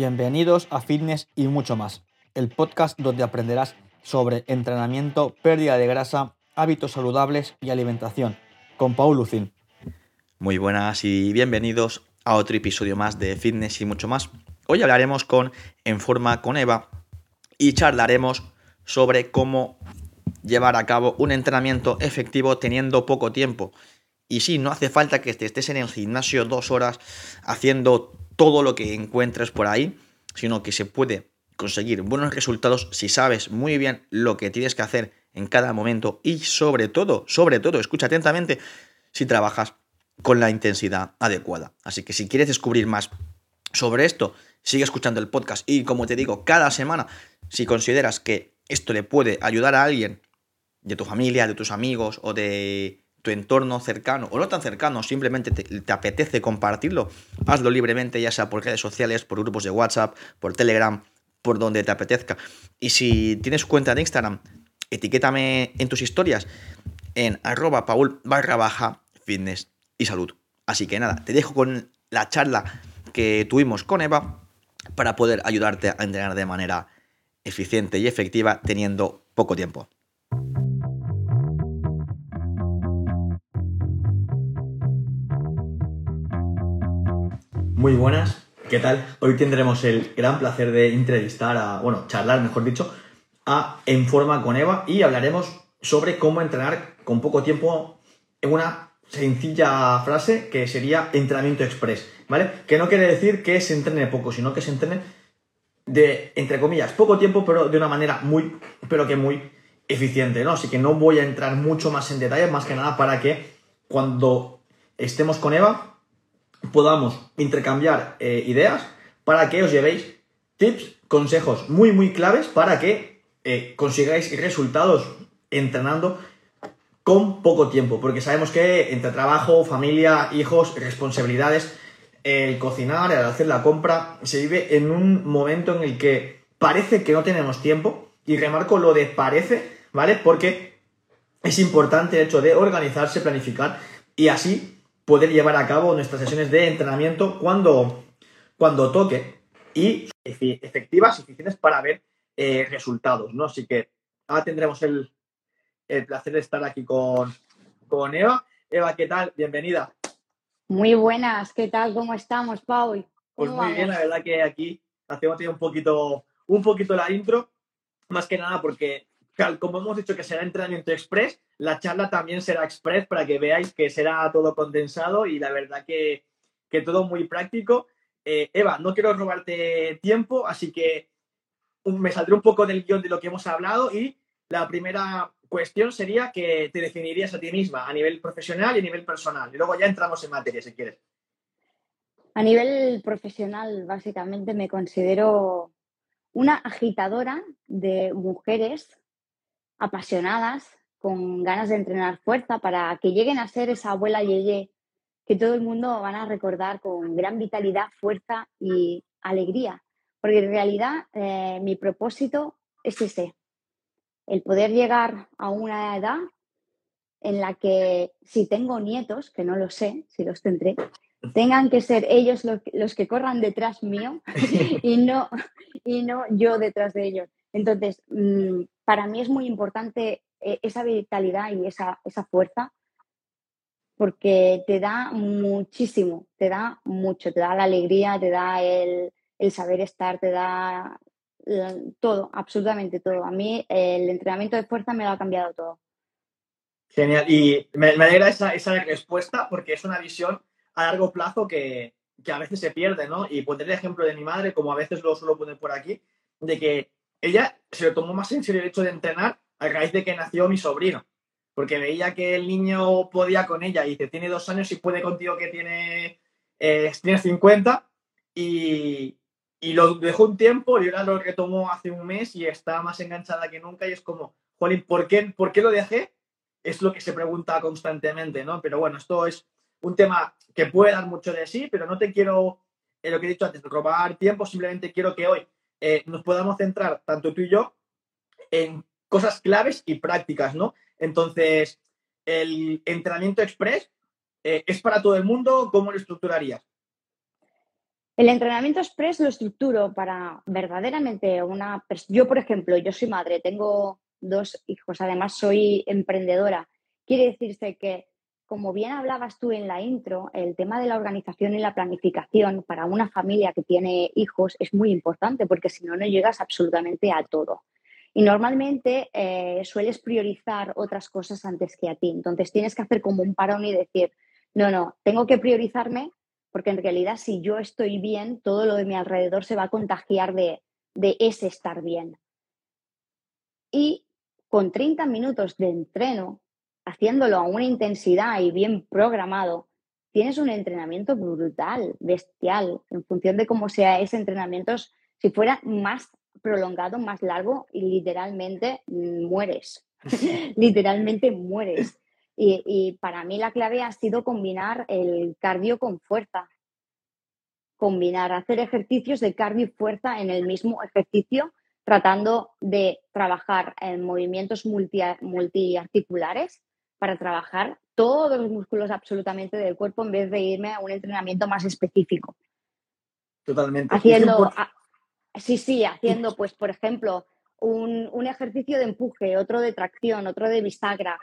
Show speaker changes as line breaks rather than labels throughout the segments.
Bienvenidos a Fitness y mucho más, el podcast donde aprenderás sobre entrenamiento, pérdida de grasa, hábitos saludables y alimentación, con Paul Lucin.
Muy buenas y bienvenidos a otro episodio más de Fitness y mucho más. Hoy hablaremos con En Forma con Eva y charlaremos sobre cómo llevar a cabo un entrenamiento efectivo teniendo poco tiempo. Y sí, no hace falta que te estés en el gimnasio dos horas haciendo todo lo que encuentres por ahí, sino que se puede conseguir buenos resultados si sabes muy bien lo que tienes que hacer en cada momento y sobre todo, sobre todo, escucha atentamente, si trabajas con la intensidad adecuada. Así que si quieres descubrir más sobre esto, sigue escuchando el podcast y como te digo, cada semana, si consideras que esto le puede ayudar a alguien de tu familia, de tus amigos o de tu entorno cercano o no tan cercano, simplemente te, apetece compartirlo, hazlo libremente, ya sea por redes sociales, por grupos de WhatsApp, por Telegram, por donde te apetezca. Y si tienes cuenta de Instagram, etiquétame en tus historias en arroba paul barra baja fitness y salud. Así que nada, te dejo con la charla que tuvimos con Eva para poder ayudarte a entrenar de manera eficiente y efectiva teniendo poco tiempo.
Muy buenas, ¿qué tal? Hoy tendremos el gran placer de entrevistar a, bueno, charlar, mejor dicho, a En Forma con Eva y hablaremos sobre cómo entrenar con poco tiempo en una sencilla frase que sería entrenamiento express, ¿vale? Que no quiere decir que se entrene poco, sino que se entrene de, entre comillas, poco tiempo, pero de una manera muy, pero que muy eficiente, ¿no? Así que no voy a entrar mucho más en detalle, más que nada para que cuando estemos con Eva podamos intercambiar eh, ideas para que os llevéis tips, consejos muy, muy claves para que eh, consigáis resultados entrenando con poco tiempo, porque sabemos que entre trabajo, familia, hijos, responsabilidades, el cocinar, el hacer la compra, se vive en un momento en el que parece que no tenemos tiempo, y remarco lo de parece, ¿vale? Porque es importante el hecho de organizarse, planificar y así poder llevar a cabo nuestras sesiones de entrenamiento cuando, cuando toque y efectivas y eficientes para ver eh, resultados, ¿no? Así que ahora tendremos el, placer de estar aquí con, con Eva. Eva, ¿qué tal? Bienvenida.
Muy buenas, ¿qué tal? ¿Cómo estamos, Pau?
Pues muy bien, la verdad que aquí hacemos un poquito, un poquito la intro, más que nada porque como hemos dicho que será entrenamiento express, la charla también será express para que veáis que será todo condensado y la verdad que, todo muy práctico. Eh, Eva, no quiero robarte tiempo, así que me saldré un poco del guion de lo que hemos hablado y la primera cuestión sería que te definirías a ti misma a nivel profesional y a nivel personal. Y luego ya entramos en materia, si quieres.
A nivel profesional, básicamente me considero una agitadora de mujeres apasionadas, con ganas de entrenar fuerza para que lleguen a ser esa abuela Yeye que todo el mundo van a recordar con gran vitalidad, fuerza y alegría. Porque en realidad eh, mi propósito es ese, el poder llegar a una edad en la que si tengo nietos, que no lo sé, si los tendré, tengan que ser ellos los, que corran detrás mío y no, y no yo detrás de ellos. Entonces, mm, para mí es muy importante eh, esa vitalidad y esa, fuerza porque te da muchísimo, te da mucho, te da la alegría, te da el, saber estar, te da todo, absolutamente todo. A mí el entrenamiento de fuerza me lo ha cambiado todo.
Genial, y me, alegra esa, respuesta porque es una visión a largo plazo que, que, a veces se pierde, ¿no? Y poner el ejemplo de mi madre, como a veces lo suelo poner por aquí, de que ella se lo tomó más en serio el hecho de entrenar a raíz de que nació mi sobrino. Porque veía que el niño podía con ella y dice, tiene dos años y puede contigo que tiene, eh, tiene 50 y, y lo dejó un tiempo y ahora lo retomó hace un mes y está más enganchada que nunca y es como, Jolín, ¿por qué, ¿por qué lo dejé? Es lo que se pregunta constantemente, ¿no? Pero bueno, esto es un tema que puede dar mucho de sí, pero no te quiero, en lo que he dicho antes, robar tiempo, simplemente quiero que hoy eh, nos podamos centrar, tanto tú y yo, en cosas claves y prácticas, ¿no? Entonces, el entrenamiento express eh, es para todo el mundo, ¿cómo lo estructurarías?
El entrenamiento express lo estructuro para verdaderamente una... Yo, por ejemplo, yo soy madre, tengo dos hijos, además soy emprendedora. Quiere decirse que, como bien hablabas tú en la intro, el tema de la organización y la planificación para una familia que tiene hijos es muy importante porque si no, no llegas absolutamente a todo. Y normalmente eh, sueles priorizar otras cosas antes que a ti. Entonces tienes que hacer como un parón y decir, no, no, tengo que priorizarme porque en realidad si yo estoy bien, todo lo de mi alrededor se va a contagiar de, de ese estar bien. Y con 30 minutos de entreno, haciéndolo a una intensidad y bien programado, tienes un entrenamiento brutal, bestial, en función de cómo sea ese entrenamiento. Si fuera más prolongado, más largo, y literalmente mueres. literalmente mueres. Y, para mí la clave ha sido combinar el cardio con fuerza. Combinar, hacer ejercicios de cardio y fuerza en el mismo ejercicio tratando de trabajar en movimientos multi, multiarticulares para trabajar todos los músculos absolutamente del cuerpo en vez de irme a un entrenamiento más específico.
Totalmente.
Haciendo, sí, sí, haciendo, pues, por ejemplo, un, un, ejercicio de empuje, otro de tracción, otro de bisagra,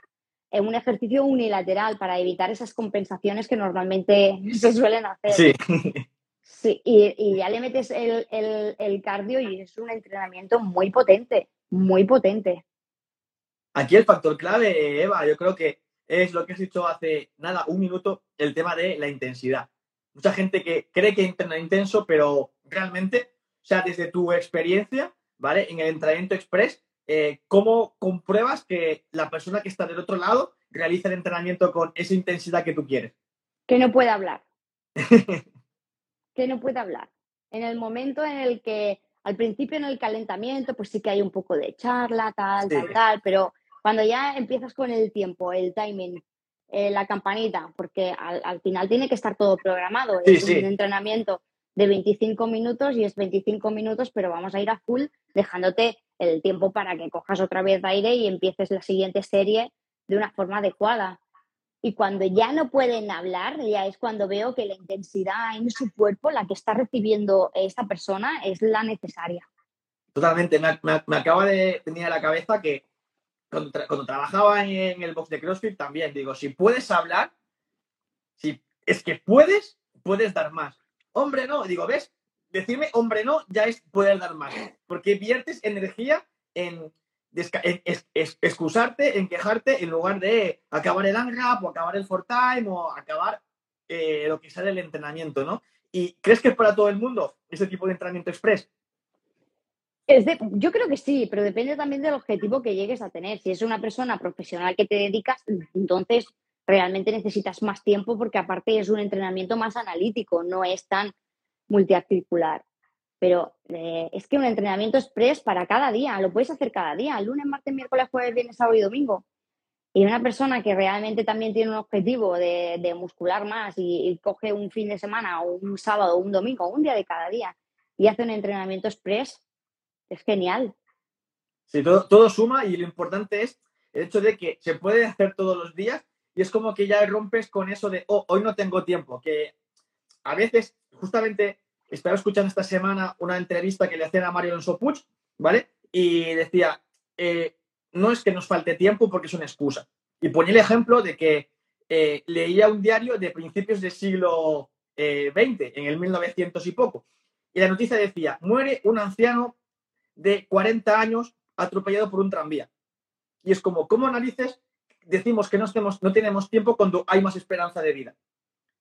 eh, un ejercicio unilateral para evitar esas compensaciones que normalmente se suelen hacer.
Sí.
Sí, y, ya le metes el, cardio y es un entrenamiento muy potente, muy potente.
Aquí el factor clave, Eva, yo creo que es lo que has dicho hace nada, un minuto, el tema de la intensidad. Mucha gente que cree que entrena intenso, pero realmente, o sea, desde tu experiencia, ¿vale? En el entrenamiento express, eh, ¿cómo compruebas que la persona que está del otro lado realiza el entrenamiento con esa intensidad que tú quieres?
Que no puede hablar. que no puede hablar. En el momento en el que, al principio en el calentamiento, pues sí que hay un poco de charla, tal, tal, tal, pero cuando ya empiezas con el tiempo, el timing, eh, la campanita, porque al, final tiene que estar todo programado. es un entrenamiento de 25 minutos y es 25 minutos, pero vamos a ir a full dejándote el tiempo para que cojas otra vez aire y empieces la siguiente serie de una forma adecuada. Y cuando ya no pueden hablar, ya es cuando veo que la intensidad en su cuerpo, la que está recibiendo esta persona, es la necesaria.
Totalmente. Me, acaba de venir a la cabeza que cuando, trabajaba en, el box de CrossFit también, digo, si puedes hablar, si es que puedes, puedes dar más. Hombre, no, digo, ¿ves? Decirme hombre no ya es poder dar más, porque viertes energía en excusarte, en quejarte, en lugar de acabar el ANGAP o acabar el for time o acabar eh, lo que sale del entrenamiento, ¿no? ¿Y crees que es para todo el mundo ese tipo de entrenamiento express?
Es yo creo que sí, pero depende también del objetivo que llegues a tener. Si es una persona profesional que te dedicas, entonces realmente necesitas más tiempo porque aparte es un entrenamiento más analítico, no es tan multiarticular. Pero eh, es que un entrenamiento express para cada día, lo puedes hacer cada día, lunes, martes, miércoles, jueves, viernes, sábado y domingo. Y una persona que realmente también tiene un objetivo de, muscular más y, coge un fin de semana o un sábado un domingo, un día de cada día, y hace un entrenamiento express, es genial.
Sí, todo, todo suma y lo importante es el hecho de que se puede hacer todos los días y es como que ya rompes con eso de, oh, hoy no tengo tiempo, que a veces justamente estaba escuchando esta semana una entrevista que le hacían a Mario Alonso ¿vale? Y decía, eh, no es que nos falte tiempo porque es una excusa. Y ponía el ejemplo de que eh, leía un diario de principios del siglo XX, eh, en el 1900 y poco. Y la noticia decía, muere un anciano de 40 años atropellado por un tranvía. Y es como, ¿cómo narices decimos que no, estemos, no tenemos tiempo cuando hay más esperanza de vida?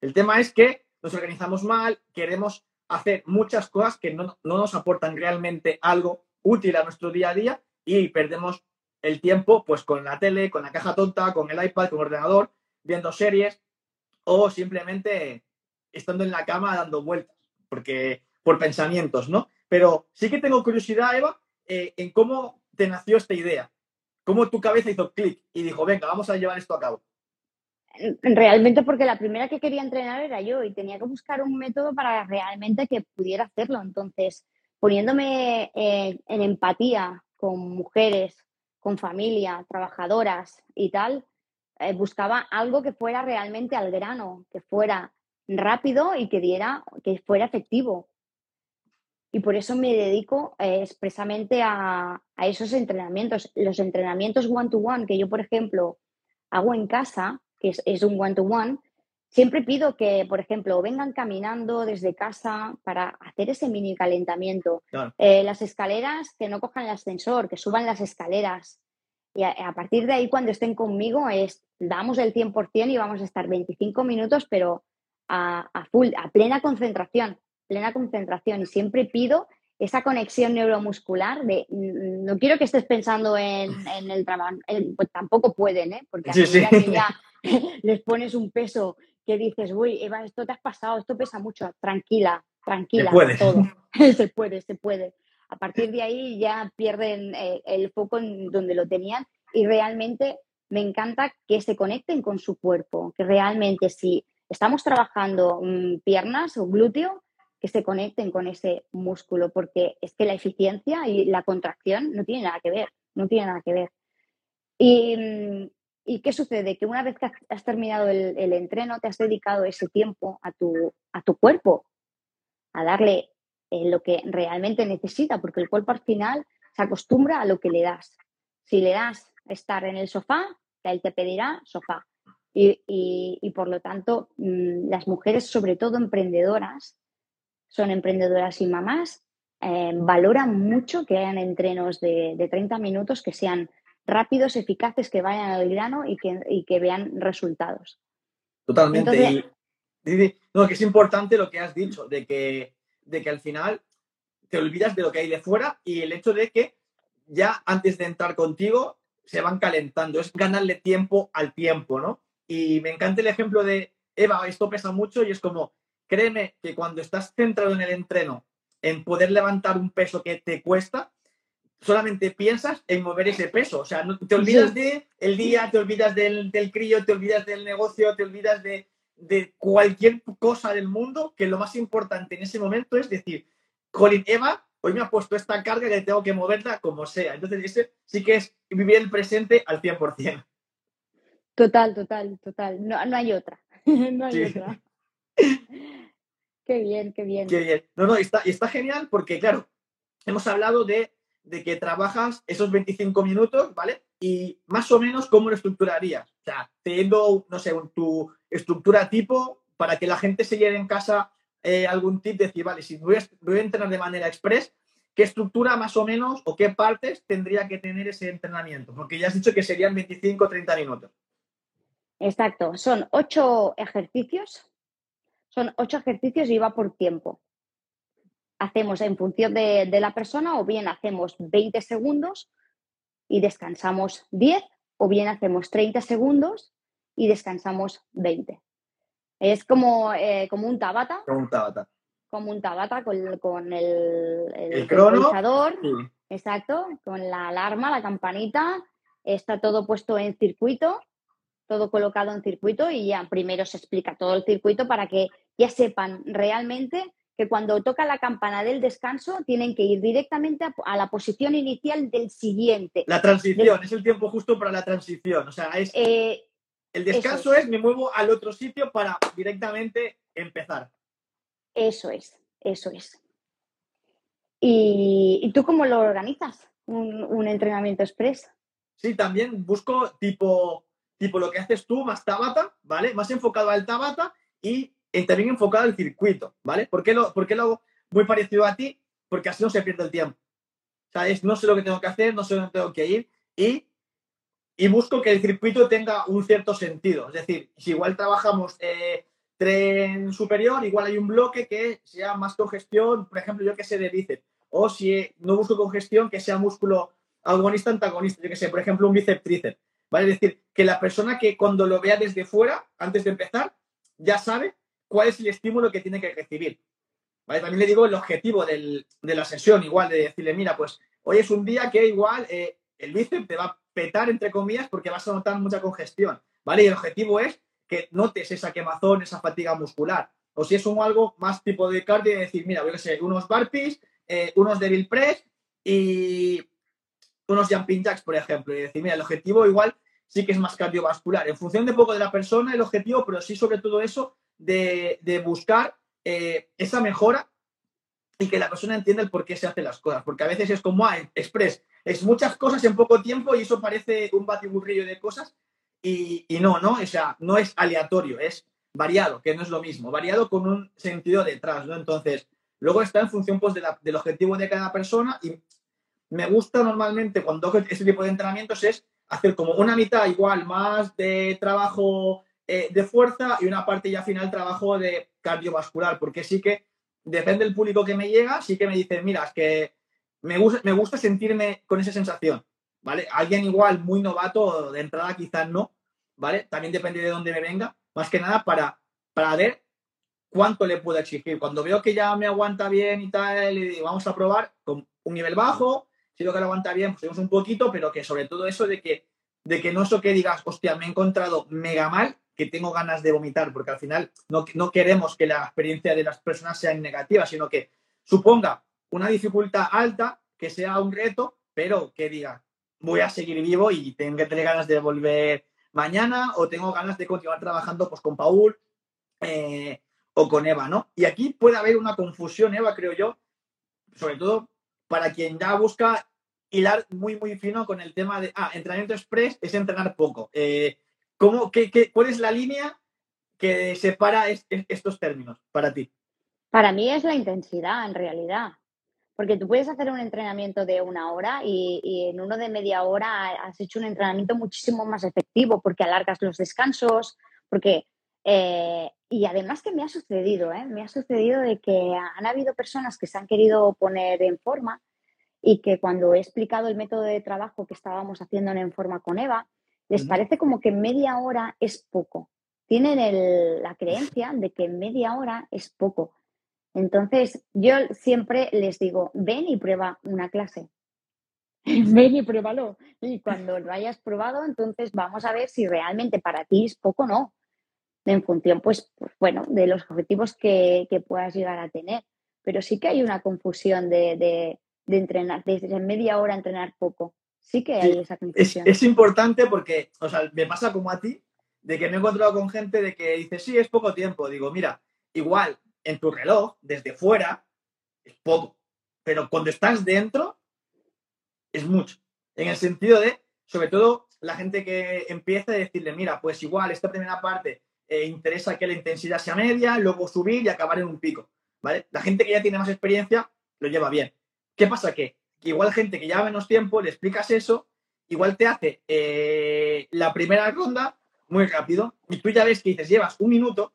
El tema es que nos organizamos mal, queremos hacer muchas cosas que no, nos aportan realmente algo útil a nuestro día a día y perdemos el tiempo pues con la tele, con la caja tonta, con el iPad, con el ordenador, viendo series o simplemente estando en la cama dando vueltas, porque por pensamientos, ¿no? Pero sí que tengo curiosidad, Eva, eh, en cómo te nació esta idea, cómo tu cabeza hizo clic y dijo, venga, vamos a llevar esto a cabo
realmente porque la primera que quería entrenar era yo y tenía que buscar un método para realmente que pudiera hacerlo. Entonces, poniéndome eh, en empatía con mujeres, con familia, trabajadoras y tal, eh, buscaba algo que fuera realmente al grano, que fuera rápido y que diera, que fuera efectivo. Y por eso me dedico eh, expresamente a, esos entrenamientos. Los entrenamientos one-to-one que yo, por ejemplo, hago en casa, que es, un one-to-one, siempre pido que, por ejemplo, vengan caminando desde casa para hacer ese mini calentamiento. Eh, las escaleras, que no cojan el ascensor, que suban las escaleras. Y a, partir de ahí, cuando estén conmigo, es damos el 100% y vamos a estar 25 minutos, pero a, a full, a plena concentración plena concentración y siempre pido esa conexión neuromuscular de mm, no quiero que estés pensando en, el trabajo, pues tampoco pueden, ¿eh? porque ya les pones un peso que dices, uy, Eva, esto te has pasado, esto pesa mucho, tranquila, tranquila,
se puede.
todo. se puede, se puede. A partir de ahí ya pierden eh, el foco en donde lo tenían y realmente me encanta que se conecten con su cuerpo, que realmente si estamos trabajando mm, piernas o glúteo, que se conecten con ese músculo, porque es que la eficiencia y la contracción no tienen nada que ver, no tienen nada que ver. ¿Y, qué sucede? Que una vez que has terminado el, entreno, te has dedicado ese tiempo a tu, a tu cuerpo, a darle eh, lo que realmente necesita, porque el cuerpo al final se acostumbra a lo que le das. Si le das estar en el sofá, él te pedirá sofá. Y, por lo tanto, mm, las mujeres, sobre todo emprendedoras, son emprendedoras y mamás, eh, valoran mucho que hayan entrenos de, 30 minutos que sean rápidos, eficaces, que vayan al grano y que, vean resultados.
Totalmente. no, que es importante lo que has dicho, de que, de que al final te olvidas de lo que hay de fuera y el hecho de que ya antes de entrar contigo se van calentando, es ganarle tiempo al tiempo, ¿no? Y me encanta el ejemplo de, Eva, esto pesa mucho y es como, créeme que cuando estás centrado en el entreno, en poder levantar un peso que te cuesta, solamente piensas en mover ese peso. O sea, no, te olvidas de el día, te olvidas del, crío, te olvidas del negocio, te olvidas de, cualquier cosa del mundo, que lo más importante en ese momento es decir, Colin Eva, hoy me ha puesto esta carga que tengo que moverla como sea. Entonces, ese sí que es vivir el presente al 100%.
Total, total, total. No, hay otra. no hay otra. Qué bien, qué bien.
Qué bien. No, no, está, está genial porque, claro, hemos hablado de, que trabajas esos 25 minutos, ¿vale? Y más o menos, ¿cómo lo estructurarías? O sea, teniendo, no sé, tu estructura tipo para que la gente se lleve en casa eh, algún tip, decir, vale, si voy a, voy a entrenar de manera express, ¿qué estructura más o menos o qué partes tendría que tener ese entrenamiento? Porque ya has dicho que serían 25 o 30 minutos.
Exacto, son ocho ejercicios son ocho ejercicios y va por tiempo. Hacemos en función de, la persona o bien hacemos 20 segundos y descansamos 10 o bien hacemos 30 segundos y descansamos 20. Es como, eh, como un tabata.
Como un tabata.
Como un tabata con, con el,
el,
Exacto, con la alarma, la campanita. Está todo puesto en circuito todo colocado en circuito y ya primero se explica todo el circuito para que ya sepan realmente que cuando toca la campana del descanso tienen que ir directamente a, la posición inicial del siguiente.
La transición, es el tiempo justo para la transición. O sea, es, eh, el descanso es. me muevo al otro sitio para directamente empezar.
Eso es, eso es. ¿Y, tú cómo lo organizas? Un, un entrenamiento express.
Sí, también busco tipo tipo lo que haces tú, más Tabata, ¿vale? Más enfocado al Tabata y también enfocado al circuito, ¿vale? ¿Por qué, lo, ¿Por lo hago muy parecido a ti? Porque así no se pierde el tiempo. ¿Sabes? No sé lo que tengo que hacer, no sé dónde tengo que ir y, y busco que el circuito tenga un cierto sentido. Es decir, si igual trabajamos eh, tren superior, igual hay un bloque que sea más congestión, por ejemplo, yo que sé, de bíceps. O si no busco congestión, que sea músculo agonista, antagonista, yo que sé, por ejemplo, un bíceps tríceps. ¿Vale? Es decir, que la persona que cuando lo vea desde fuera, antes de empezar, ya sabe cuál es el estímulo que tiene que recibir. ¿vale? También le digo el objetivo de la sesión, igual, de decirle, mira, pues hoy es un día que igual eh, el bíceps te va a petar, entre comillas, porque vas a notar mucha congestión, ¿vale? Y el objetivo es que notes esa quemazón, esa fatiga muscular. O si es un algo más tipo de cardio, decir, mira, voy a hacer unos burpees, eh, unos devil press y unos jumping jacks, por ejemplo, y decir, mira, el objetivo igual sí que es más cardiovascular, en función de poco de la persona, el objetivo, pero sí sobre todo eso, de, de buscar eh, esa mejora y que la persona entienda el por qué se hacen las cosas. Porque a veces es como, ah, express, es muchas cosas en poco tiempo y eso parece un batiburrillo de cosas y, y, no, ¿no? O sea, no es aleatorio, es variado, que no es lo mismo, variado con un sentido detrás, ¿no? Entonces, luego está en función pues, de del objetivo de cada persona y me gusta normalmente cuando este tipo de entrenamientos es hacer como una mitad igual más de trabajo eh, de fuerza y una parte ya final trabajo de cardiovascular, porque sí que depende del público que me llega, sí que me dice, mira, es que me gusta, me gusta sentirme con esa sensación, ¿vale? Alguien igual muy novato de entrada quizás no, ¿vale? También depende de dónde me venga, más que nada para, para ver cuánto le puedo exigir. Cuando veo que ya me aguanta bien y tal, y vamos a probar con un nivel bajo, si veo que lo aguanta bien, pues tenemos un poquito, pero que sobre todo eso de que, de que no eso que digas, hostia, me he encontrado mega mal, que tengo ganas de vomitar, porque al final no, no queremos que la experiencia de las personas sea negativa, sino que suponga una dificultad alta, que sea un reto, pero que diga, voy a seguir vivo y tengo que tener ganas de volver mañana o tengo ganas de continuar trabajando pues, con Paul eh, o con Eva, ¿no? Y aquí puede haber una confusión, Eva, creo yo, sobre todo para quien ya busca hilar muy, muy fino con el tema de, ah, entrenamiento express es entrenar poco. Eh, ¿cómo, qué, qué, ¿Cuál es la línea que separa es, es, estos términos para ti?
Para mí es la intensidad, en realidad. Porque tú puedes hacer un entrenamiento de una hora y, en uno de media hora has hecho un entrenamiento muchísimo más efectivo porque alargas los descansos, porque... Eh, y además que me ha sucedido, ¿eh? me ha sucedido de que han habido personas que se han querido poner en forma y que cuando he explicado el método de trabajo que estábamos haciendo en forma con Eva, les uh -huh. parece como que media hora es poco. Tienen el, la creencia de que media hora es poco. Entonces, yo siempre les digo, ven y prueba una clase. ven y pruébalo. Y cuando lo hayas probado, entonces vamos a ver si realmente para ti es poco o no. En función, pues, pues, bueno, de los objetivos que, que, puedas llegar a tener. Pero sí que hay una confusión de, de, de entrenar, desde media hora entrenar poco. Sí que hay sí, esa confusión.
Es, es, importante porque, o sea, me pasa como a ti, de que me he encontrado con gente de que dice, sí, es poco tiempo. Digo, mira, igual en tu reloj, desde fuera, es poco. Pero cuando estás dentro, es mucho. En el sentido de, sobre todo, la gente que empieza a decirle, mira, pues igual esta primera parte eh, interesa que la intensidad sea media, luego subir y acabar en un pico. ¿vale? La gente que ya tiene más experiencia lo lleva bien. ¿Qué pasa? Que, que igual gente que lleva menos tiempo, le explicas eso, igual te hace eh, la primera ronda muy rápido y tú ya ves que dices, llevas un minuto,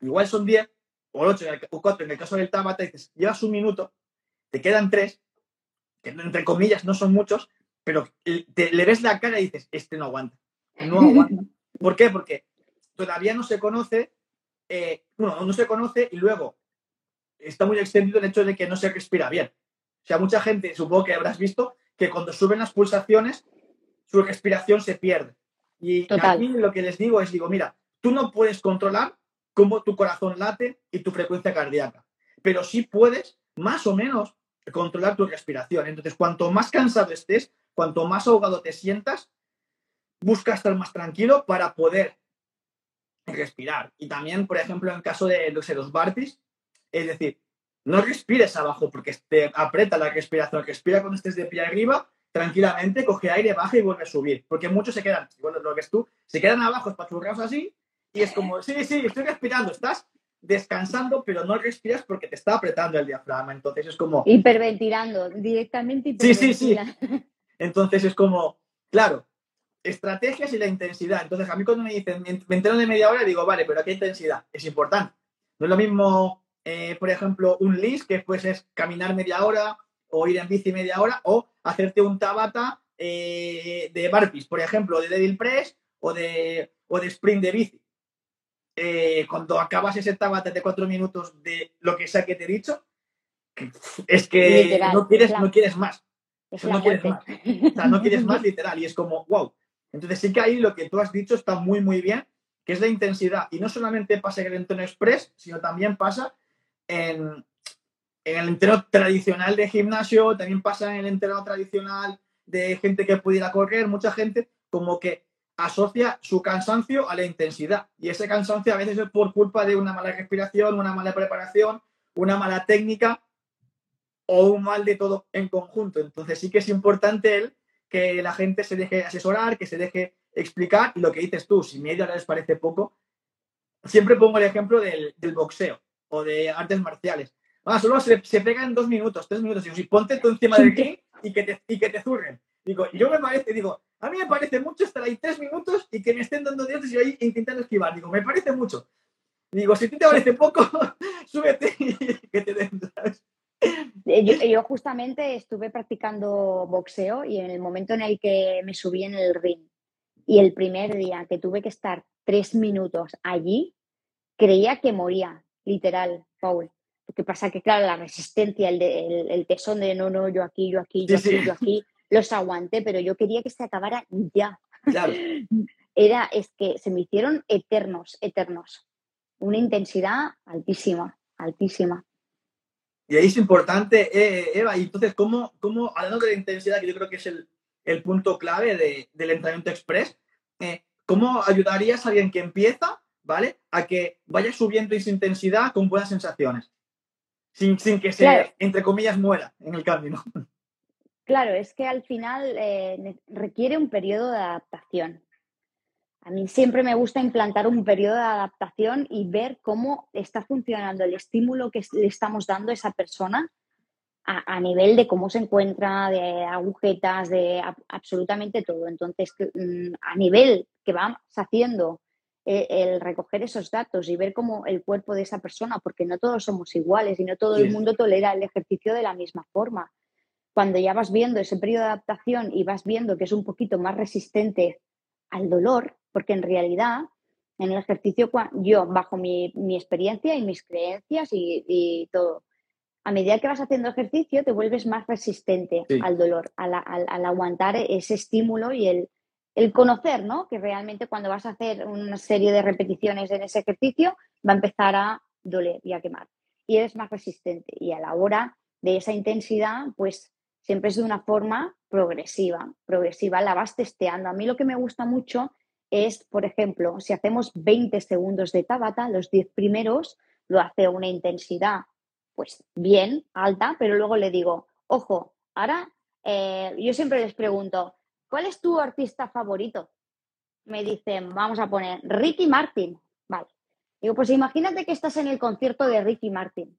igual son 10 o 8 o 4 en el caso del Tabata, dices, llevas un minuto, te quedan 3, que entre comillas no son muchos, pero te, le ves la cara y dices, este no aguanta. No aguanta. ¿Por qué? Porque todavía no se conoce, eh, bueno, no se conoce y luego está muy extendido el hecho de que no se respira bien. O sea, mucha gente, supongo que habrás visto, que cuando suben las pulsaciones, su respiración se pierde. Y Total. a mí lo que les digo es, digo, mira, tú no puedes controlar cómo tu corazón late y tu frecuencia cardíaca, pero sí puedes, más o menos, controlar tu respiración. Entonces, cuanto más cansado estés, cuanto más ahogado te sientas, busca estar más tranquilo para poder respirar. Y también, por ejemplo, en caso de los, los burpees, es decir, no respires abajo porque te aprieta la respiración, respira cuando estés de pie arriba, tranquilamente, coge aire, baja y vuelve a subir. Porque muchos se quedan, bueno, lo ves tú, se quedan abajo espachurrados así y es como, sí, sí, estoy respirando, estás descansando, pero no respiras porque te está apretando el diafragma. Entonces es como...
Hiperventilando, directamente hiperventilando.
Sí, sí, sí. Entonces es como, claro, estrategias y la intensidad. Entonces, a mí cuando me dicen, me entero de media hora, digo, vale, pero ¿qué intensidad? Es importante. No es lo mismo, eh, por ejemplo, un list, que pues es caminar media hora o ir en bici media hora, o hacerte un tabata eh, de burpees, por ejemplo, de devil press o de, o de sprint de bici. Eh, cuando acabas ese tabata de cuatro minutos de lo que sea que te he dicho, es que literal, no, quieres, no quieres más. no quieres más. O sea, no quieres más literal. Y es como, wow, entonces sí que ahí lo que tú has dicho está muy, muy bien, que es la intensidad. Y no solamente pasa en el entreno express, sino también pasa en, el entreno tradicional de gimnasio, también pasa en el entreno tradicional de gente que pudiera correr, mucha gente como que asocia su cansancio a la intensidad. Y ese cansancio a veces es por culpa de una mala respiración, una mala preparación, una mala técnica o un mal de todo en conjunto. Entonces sí que es importante el que la gente se deje asesorar, que se deje explicar y lo que dices tú, si media hora les parece poco, siempre pongo el ejemplo del, boxeo o de artes marciales. Ah, solo se, se pegan dos minutos, tres minutos. Y si ponte tú encima del ring y que te, y que te zurren. Digo, yo me parece, digo, a mí me parece mucho estar ahí tres minutos y que me estén dando dientes y yo ahí intentando esquivar. Digo, me parece mucho. Digo, si a ti te parece poco, súbete y que te den.
Eh, yo, justamente estuve practicando boxeo y en el momento en el que me subí en el ring y el primer día que tuve que estar tres minutos allí, creía que moría, literal, Paul. Lo que pasa que, claro, la resistencia, el, el, tesón de no, no, yo aquí, yo aquí, yo aquí, yo aquí, los aguanté, pero yo quería que se acabara ya. Era, es que se me hicieron eternos, eternos. Una intensidad altísima, altísima.
Y ahí es importante, eh, Eva, y entonces, ¿cómo, cómo, hablando de la intensidad, que yo creo que es el, el punto clave de, del entrenamiento express, eh, ¿cómo ayudarías a alguien que empieza, ¿vale? A que vaya subiendo esa intensidad con buenas sensaciones, sin, sin que se, entre comillas, muera en el camino.
Claro, es que al final eh, requiere un periodo de adaptación. A mí siempre me gusta implantar un periodo de adaptación y ver cómo está funcionando el estímulo que le estamos dando a esa persona a, nivel de cómo se encuentra, de agujetas, de absolutamente todo. Entonces, mm, a nivel que vamos haciendo eh, el recoger esos datos y ver cómo el cuerpo de esa persona, porque no todos somos iguales y no todo el mundo tolera el ejercicio de la misma forma. Cuando ya vas viendo ese periodo de adaptación y vas viendo que es un poquito más resistente al dolor, porque en realidad en el ejercicio yo, bajo mi, experiencia y mis creencias y todo, a medida que vas haciendo ejercicio, te vuelves más resistente al dolor, al, aguantar ese estímulo y el, el, conocer, ¿no? Que realmente cuando vas a hacer una serie de repeticiones en ese ejercicio, va a empezar a doler y a quemar. Y eres más resistente. Y a la hora de esa intensidad, pues siempre es de una forma progresiva. Progresiva, la vas testeando. A mí lo que me gusta mucho es, por ejemplo, si hacemos 20 segundos de Tabata, los 10 primeros, lo hace a una intensidad pues bien, alta, pero luego le digo, ojo, ahora eh, yo siempre les pregunto, ¿cuál es tu artista favorito? Me dicen, vamos a poner Ricky Martin. Vale. Digo, pues imagínate que estás en el concierto de Ricky Martin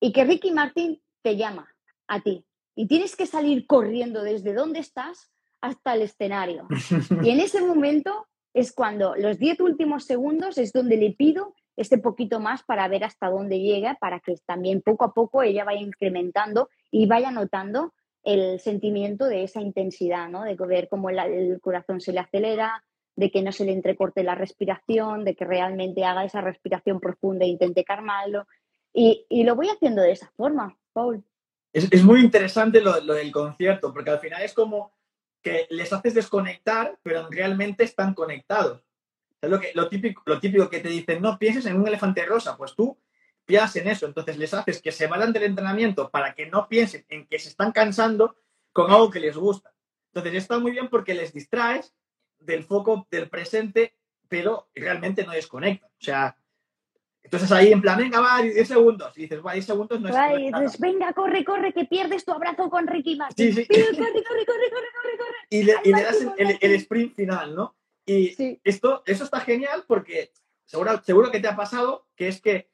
y que Ricky Martin te llama a ti y tienes que salir corriendo desde donde estás hasta el escenario. Y en ese momento es cuando los diez últimos segundos es donde le pido este poquito más para ver hasta dónde llega, para que también poco a poco ella vaya incrementando y vaya notando el sentimiento de esa intensidad, ¿no? De ver cómo el, corazón se le acelera, de que no se le entrecorte la respiración, de que realmente haga esa respiración profunda e intente calmarlo. Y, lo voy haciendo de esa forma, Paul.
Es, muy interesante lo, lo, del concierto, porque al final es como que les haces desconectar, pero realmente están conectados. Es lo, que, lo, típico, lo típico que te dicen, no pienses en un elefante rosa, pues tú piensas en eso, entonces les haces que se vayan del entrenamiento para que no piensen en que se están cansando con algo que les gusta. Entonces está muy bien porque les distraes del foco del presente, pero realmente no desconectan. O sea, entonces ahí en plan, venga, va, 10 segundos. Y dices, va, 10 segundos no es.
y dices, venga, corre, corre, que pierdes tu abrazo con Ricky Martin. Sí, sí. corre, corre, corre, corre, corre, corre.
Y le, y le das el, el, sprint final, ¿no? Y esto, eso está genial porque seguro, seguro que te ha pasado que es que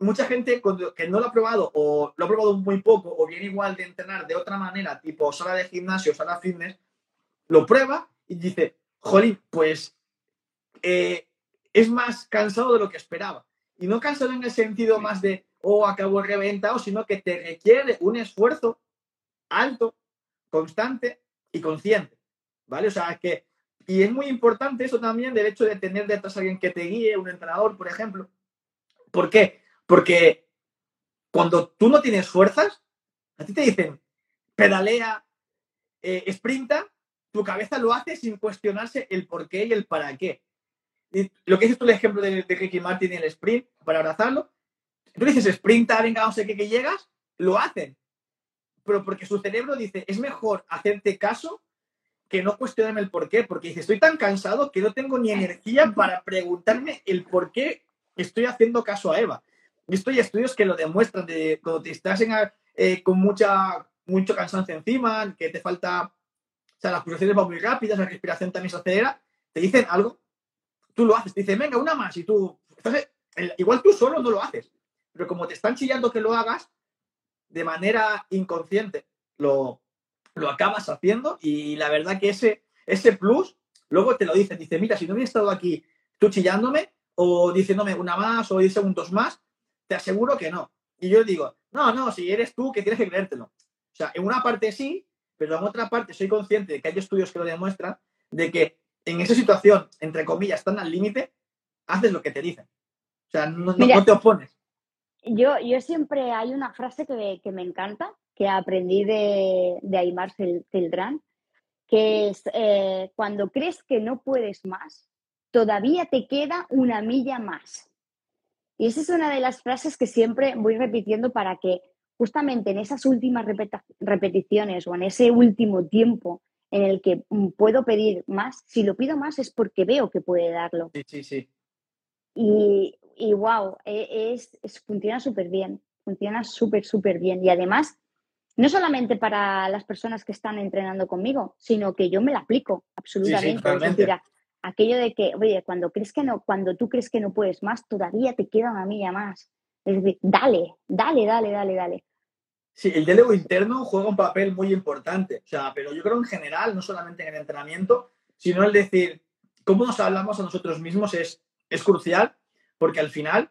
mucha gente que no lo ha probado o lo ha probado muy poco o bien igual de entrenar de otra manera, tipo sala de gimnasio, sala fitness, lo prueba y dice, jolín, pues eh, es más cansado de lo que esperaba. Y no cansado en el sentido más de, oh, acabo reventado, sino que te requiere un esfuerzo alto, constante y consciente. ¿Vale? O sea, que y es muy importante eso también del hecho de tener detrás a alguien que te guíe, un entrenador, por ejemplo. ¿Por qué? Porque cuando tú no tienes fuerzas, a ti te dicen, pedalea, eh, sprinta, tu cabeza lo hace sin cuestionarse el por qué y el para qué. Lo que dices tú, el ejemplo de, Ricky Martin y el sprint, para abrazarlo, tú dices, sprinta, venga, no sé qué, que llegas, lo hacen. Pero porque su cerebro dice, es mejor hacerte caso que no cuestionarme el por qué, porque dice, estoy tan cansado que no tengo ni energía para preguntarme el por qué estoy haciendo caso a Eva. Esto hay estudios que lo demuestran, de cuando te estás eh, con mucha, mucho cansancio encima, que te falta, o sea, las pulsaciones van muy rápidas, la respiración también se acelera, te dicen algo, tú lo haces, te dicen, venga, una más, y tú, igual tú solo no lo haces, pero como te están chillando que lo hagas, de manera inconsciente, lo, lo acabas haciendo y la verdad que ese, ese plus, luego te lo dicen, dice, mira, si no hubiera estado aquí tú chillándome o diciéndome una más o 10 segundos más, te aseguro que no. Y yo digo, no, no, si eres tú que tienes que creértelo. O sea, en una parte sí, pero en otra parte soy consciente de que hay estudios que lo demuestran, de que en esa situación, entre comillas, están al límite, haces lo que te dicen. O sea, no, te opones.
Yo, yo siempre hay una frase que, que me encanta, que aprendí de, de Aymar Cildrán, que es eh, cuando crees que no puedes más, todavía te queda una milla más. Y esa es una de las frases que siempre voy repitiendo para que justamente en esas últimas repeticiones o en ese último tiempo en el que mm, puedo pedir más, si lo pido más es porque veo que puede darlo.
Sí, sí, sí.
Y, y wow, e, es, es funciona súper bien, funciona súper, súper bien. Y además no solamente para las personas que están entrenando conmigo, sino que yo me la aplico absolutamente. aquello de que, oye, cuando crees que no, cuando tú crees que no puedes más, todavía te queda una milla más. Es decir, dale, dale, dale, dale, dale.
Sí, el diálogo interno juega un papel muy importante. O sea, pero yo creo en general, no solamente en el entrenamiento, sino el decir cómo nos hablamos a nosotros mismos es, es crucial, porque al final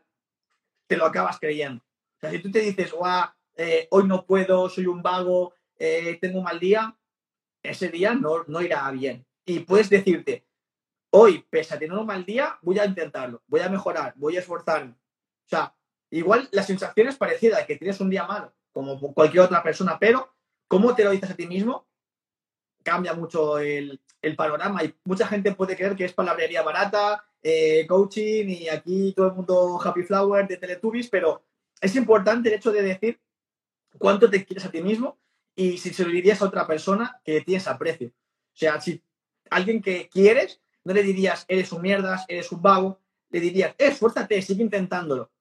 te lo acabas creyendo. O sea, si tú te dices, guau, eh, hoy no puedo, soy un vago, eh, tengo un mal día, ese día no, no irá bien. Y puedes decirte, hoy, pese a tener un mal día, voy a intentarlo, voy a mejorar, voy a esforzarme. O sea, igual la sensación es parecida que tienes un día malo, como cualquier otra persona, pero cómo te lo dices a ti mismo cambia mucho el, panorama. Y mucha gente puede creer que es palabrería barata, eh, coaching y aquí todo el mundo happy flower de Teletubbies, pero es importante el hecho de decir cuánto te quieres a ti mismo y si se lo dirías a otra persona que tienes aprecio. O sea, si alguien que quieres, no le dirías, eres un mierdas, eres un vago, le dirías, eh, esfuérzate, sigue intentándolo.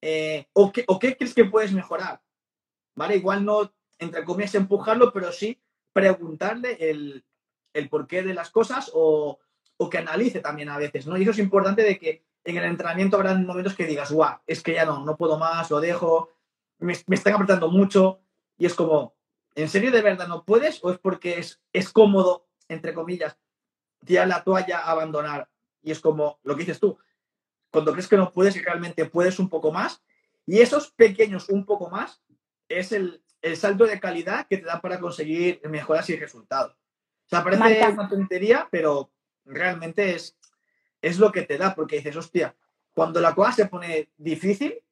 Eh, o, qué, ¿O qué crees que puedes mejorar? ¿Vale? Igual no, entre comillas, empujarlo, pero sí preguntarle el, el porqué de las cosas o, o, que analice también a veces, ¿no? Y eso es importante de que en el entrenamiento habrá momentos que digas, guau, es que ya no, no puedo más, lo dejo, me, están apretando mucho y es como, ¿en serio de verdad no puedes o es porque es, es cómodo, entre comillas, tirar la toalla, abandonar? Y es como lo que dices tú, cuando crees que no puedes y realmente puedes un poco más, y esos pequeños un poco más es el, el salto de calidad que te da para conseguir mejoras y resultados. O sea, parece una tontería, pero realmente es, es lo que te da, porque dices, hostia, cuando la cosa se pone difícil,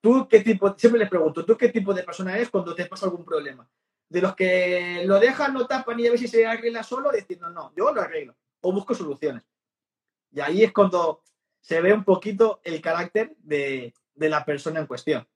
¿Tú qué tipo, siempre les pregunto, ¿tú qué tipo de persona eres cuando te pasa algún problema? De los que lo dejan, no tapan y a ver si se arregla solo, diciendo, no, yo lo arreglo o busco soluciones. Y ahí es cuando se ve un poquito el carácter de, de la persona en cuestión.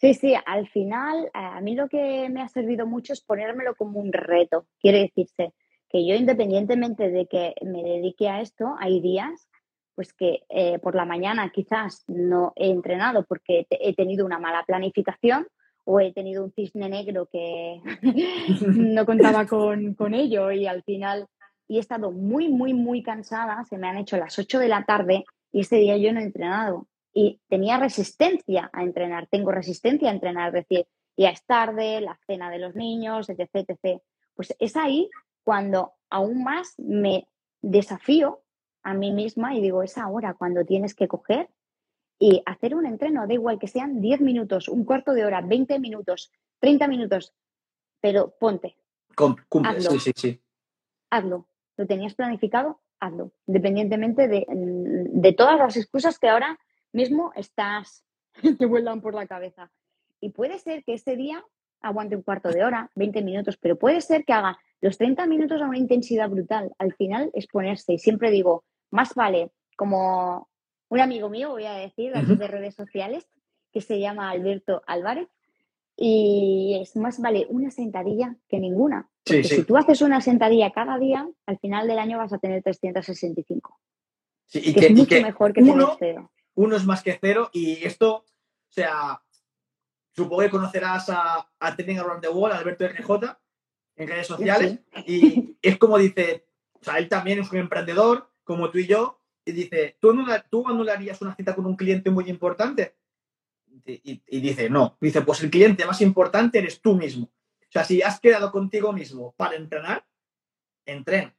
Sí, sí, al final a mí lo que me ha servido mucho es ponérmelo como un reto. Quiere decirse que yo independientemente de que me dedique a esto, hay días pues que eh, por la mañana quizás no he entrenado porque he tenido una mala planificación o he tenido un cisne negro que no contaba con, con, ello y al final y he estado muy, muy, muy cansada, se me han hecho las 8 de la tarde y ese día yo no he entrenado y tenía resistencia a entrenar, tengo resistencia a entrenar, es decir, ya es tarde, la cena de los niños, etc, etc. Pues es ahí cuando aún más me desafío a mí misma y digo, es ahora cuando tienes que coger y hacer un entreno, da igual que sean 10 minutos, un cuarto de hora, 20 minutos, 30 minutos, pero ponte.
hazlo. Sí, sí, sí.
Hazlo. ¿Lo tenías planificado? Hazlo. Independientemente de, de todas las excusas que ahora mismo estás, te vuelan por la cabeza. Y puede ser que ese día aguante un cuarto de hora, 20 minutos, pero puede ser que haga los 30 minutos a una intensidad brutal. Al final es ponerse, y siempre digo, más vale, como un amigo mío, voy a decir, de redes sociales, que se llama Alberto Álvarez, y es más vale una sentadilla que ninguna. Porque
Sí, sí.
si tú haces una sentadilla cada día, al final del año vas a tener 365.
Sí, y
Que
que,
es
y
mucho
que
mejor que
uno,
tener cero.
Uno es más que cero y esto, o sea, supongo que conocerás a, a Training Around the World, Alberto RJ, en redes sociales, y es como dice, o sea, él también es un emprendedor, como tú y yo, y dice, ¿tú, anula- tú anularías una cita con un cliente muy importante? Y, y- y dice, no. Dice, pues el cliente más importante eres tú mismo. O sea, si has quedado contigo mismo para entrenar, entrena.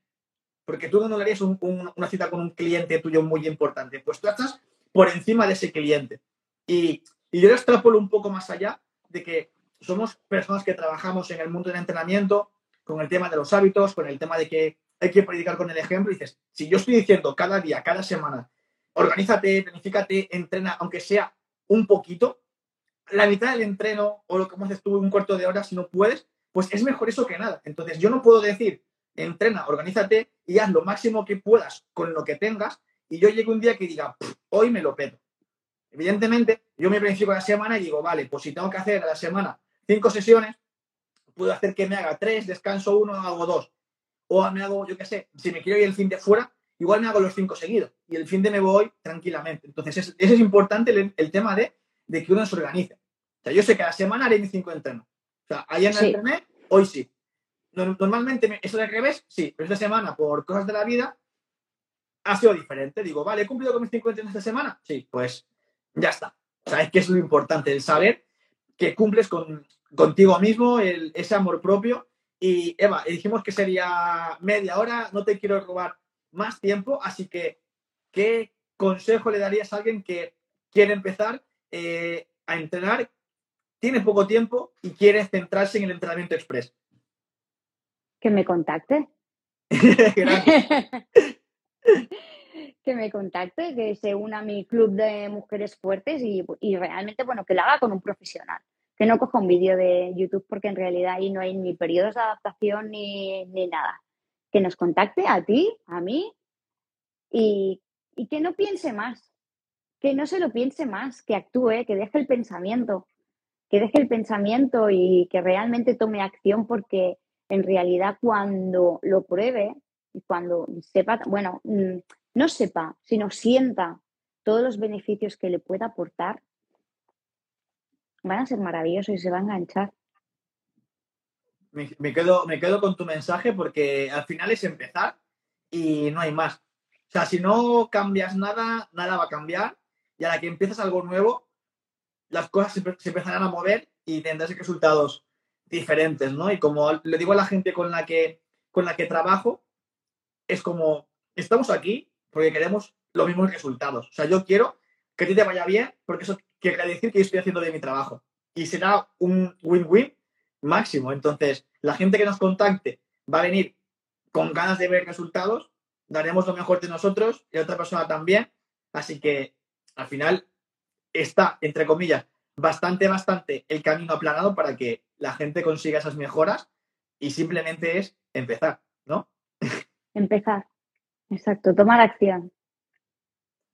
Porque tú no anularías un- un- una cita con un cliente tuyo muy importante. Pues tú estás por encima de ese cliente. Y, y yo lo extrapolo un poco más allá de que somos personas que trabajamos en el mundo del entrenamiento, con el tema de los hábitos, con el tema de que hay que predicar con el ejemplo. Y dices, si yo estoy diciendo cada día, cada semana, organízate, planifícate, entrena, aunque sea un poquito, la mitad del entreno o lo que haces tú un cuarto de hora, si no puedes, pues es mejor eso que nada. Entonces yo no puedo decir, entrena, organízate y haz lo máximo que puedas con lo que tengas y yo llego un día que diga, "Pff, hoy me lo pedo. Evidentemente, yo me planifico la semana y digo, vale, pues si tengo que hacer a la semana cinco sesiones, puedo hacer que me haga tres, descanso uno, hago dos. O me hago, yo qué sé, si me quiero ir el fin de fuera, igual me hago los cinco seguidos y el fin de me voy tranquilamente. Entonces, es, ese es importante el, el tema de, de que uno se organice. O sea, yo sé que a la semana haré mis cinco entrenos. O sea, ayer no
Sí.
entrené, hoy sí. No- Normalmente, me- eso de revés, sí, pero esta semana, por cosas de la vida, ha sido diferente. Digo, vale, he cumplido con mis cinco entrenos esta semana. Sí, pues ya está. O sea, es que es lo importante, el saber que cumples con, contigo mismo, el, ese amor propio. Y Eva, dijimos que sería media hora, no te quiero robar más tiempo, así que, ¿qué consejo le darías a alguien que quiere empezar eh, a entrenar, tiene poco tiempo y quiere centrarse en el entrenamiento express?
Que me contacte. Que me contacte, que se una a mi club de mujeres fuertes y, y realmente, bueno, que lo haga con un profesional. Que no coja un vídeo de YouTube porque en realidad ahí no hay ni periodos de adaptación ni, ni nada. Que nos contacte a ti, a mí y, y que no piense más. Que no se lo piense más, que actúe, que deje el pensamiento. Que deje el pensamiento y que realmente tome acción porque en realidad cuando lo pruebe y cuando sepa, bueno, mm, no sepa, sino sienta todos los beneficios que le pueda aportar, van a ser maravillosos y se va a enganchar.
Me, quedo, me quedo con tu mensaje porque al final es empezar y no hay más. O sea, si no cambias nada, nada va a cambiar. Y a la que empiezas algo nuevo, las cosas se, se empezarán a mover y tendrás resultados diferentes, ¿no? Y como le digo a la gente con la que, con la que trabajo, es como, estamos aquí porque queremos los mismos resultados. O sea, yo quiero que a ti te vaya bien porque eso quiere decir que yo estoy haciendo bien mi trabajo. Y será un win-win máximo. Entonces, la gente que nos contacte va a venir con ganas de ver resultados, daremos lo mejor de nosotros y otra persona también. Así que al final está, entre comillas, bastante, bastante el camino aplanado para que la gente consiga esas mejoras y simplemente es empezar, ¿no?
Empezar. Exacto, tomar acción.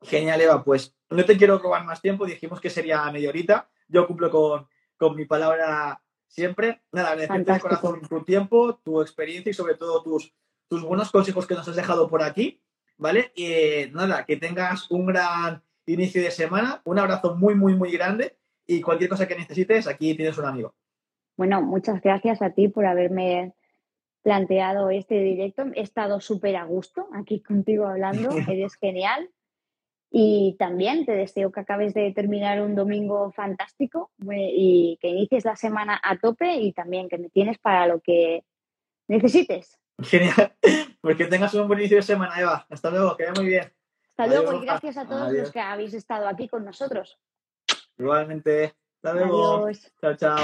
Genial, Eva. Pues no te quiero robar más tiempo. Dijimos que sería media horita. Yo cumplo con, con mi palabra siempre. Nada, agradecerte de corazón tu tiempo, tu experiencia y sobre todo tus, tus buenos consejos que nos has dejado por aquí. ¿Vale? Y eh, nada, que tengas un gran inicio de semana. Un abrazo muy, muy, muy grande. Y cualquier cosa que necesites, aquí tienes un amigo.
Bueno, muchas gracias a ti por haberme planteado este directo. He estado súper a gusto aquí contigo hablando. Eres genial. Y también te deseo que acabes de terminar un domingo fantástico eh, y que inicies la semana a tope y también que me tienes para lo que necesites.
Genial. Pues que tengas un buen inicio de semana, Eva. Hasta luego, que vaya muy bien.
Hasta luego y gracias a todos
Adiós.
los que habéis estado aquí con nosotros.
Igualmente. Hasta luego.
Adiós.
Chao, chao.